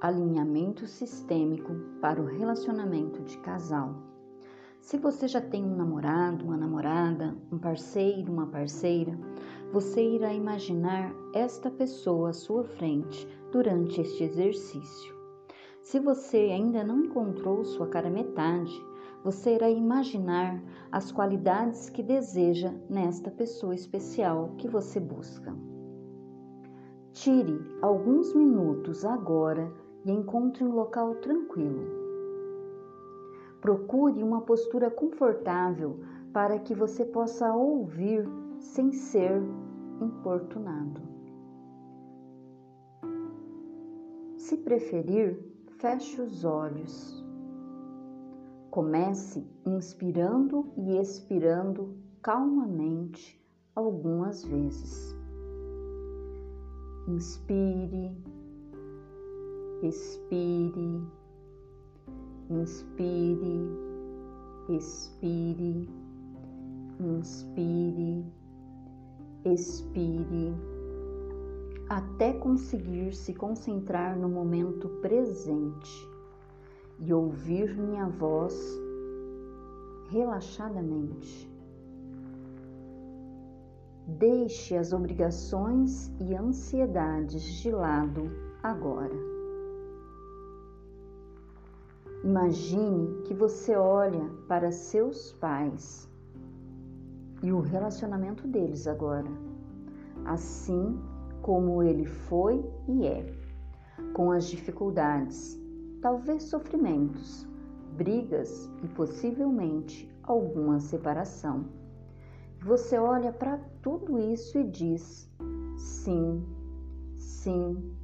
alinhamento sistêmico para o relacionamento de casal. Se você já tem um namorado, uma namorada, um parceiro, uma parceira, você irá imaginar esta pessoa à sua frente durante este exercício. Se você ainda não encontrou sua cara metade, você irá imaginar as qualidades que deseja nesta pessoa especial que você busca. Tire alguns minutos agora e encontre um local tranquilo. Procure uma postura confortável para que você possa ouvir sem ser importunado. Se preferir, feche os olhos. Comece inspirando e expirando calmamente algumas vezes. Inspire expire, inspire, expire, inspire, expire, até conseguir se concentrar no momento presente e ouvir minha voz relaxadamente. Deixe as obrigações e ansiedades de lado agora. Imagine que você olha para seus pais e o relacionamento deles agora, assim como ele foi e é, com as dificuldades, talvez sofrimentos, brigas e possivelmente alguma separação. Você olha para tudo isso e diz: sim, sim,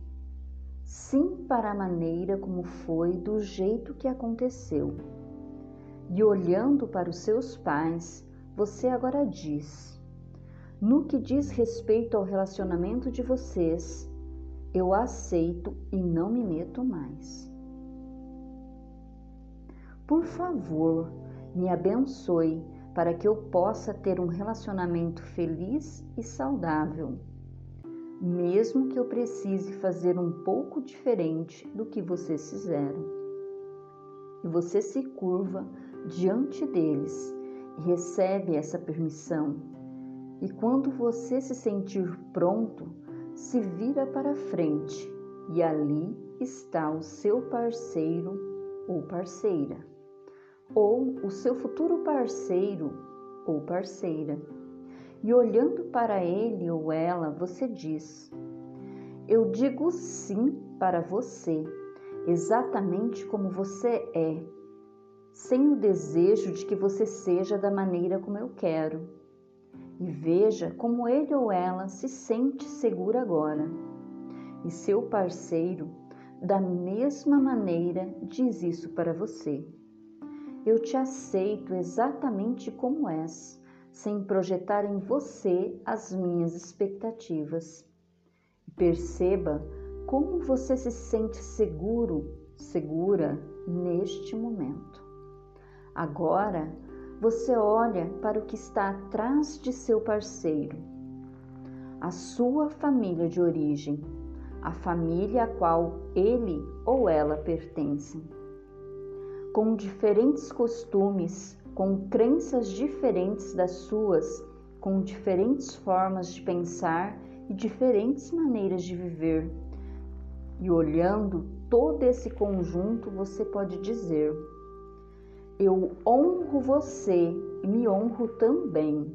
sim para a maneira como foi, do jeito que aconteceu. E olhando para os seus pais, você agora diz: No que diz respeito ao relacionamento de vocês, eu aceito e não me meto mais. Por favor, me abençoe para que eu possa ter um relacionamento feliz e saudável mesmo que eu precise fazer um pouco diferente do que vocês fizeram. E você se curva diante deles e recebe essa permissão. E quando você se sentir pronto, se vira para frente e ali está o seu parceiro ou parceira, ou o seu futuro parceiro ou parceira e olhando para ele ou ela, você diz: Eu digo sim para você, exatamente como você é, sem o desejo de que você seja da maneira como eu quero. E veja como ele ou ela se sente segura agora. E seu parceiro, da mesma maneira, diz isso para você. Eu te aceito exatamente como és sem projetar em você as minhas expectativas. Perceba como você se sente seguro, segura neste momento. Agora você olha para o que está atrás de seu parceiro, a sua família de origem, a família a qual ele ou ela pertencem. Com diferentes costumes, com crenças diferentes das suas, com diferentes formas de pensar e diferentes maneiras de viver. E olhando todo esse conjunto, você pode dizer: Eu honro você e me honro também.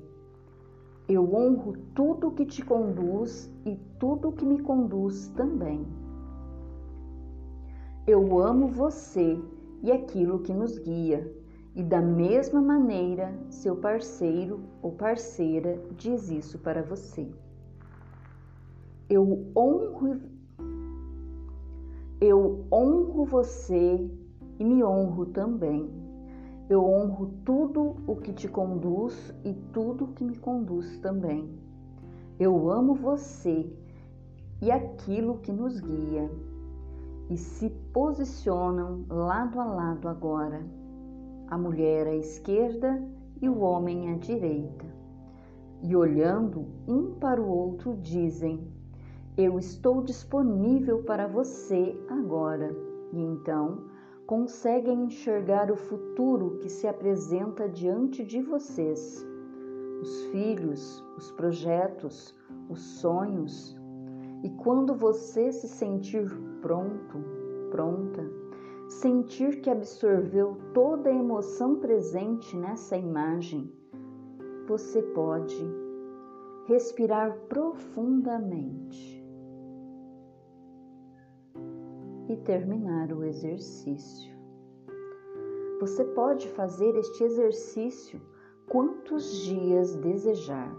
Eu honro tudo que te conduz e tudo que me conduz também. Eu amo você e aquilo que nos guia e da mesma maneira, seu parceiro ou parceira diz isso para você. Eu honro eu honro você e me honro também. Eu honro tudo o que te conduz e tudo o que me conduz também. Eu amo você e aquilo que nos guia. E se posicionam lado a lado agora a mulher à esquerda e o homem à direita. E olhando um para o outro, dizem: Eu estou disponível para você agora. E então conseguem enxergar o futuro que se apresenta diante de vocês. Os filhos, os projetos, os sonhos. E quando você se sentir pronto, pronta, sentir que absorveu toda a emoção presente nessa imagem, você pode respirar profundamente e terminar o exercício. Você pode fazer este exercício quantos dias desejar.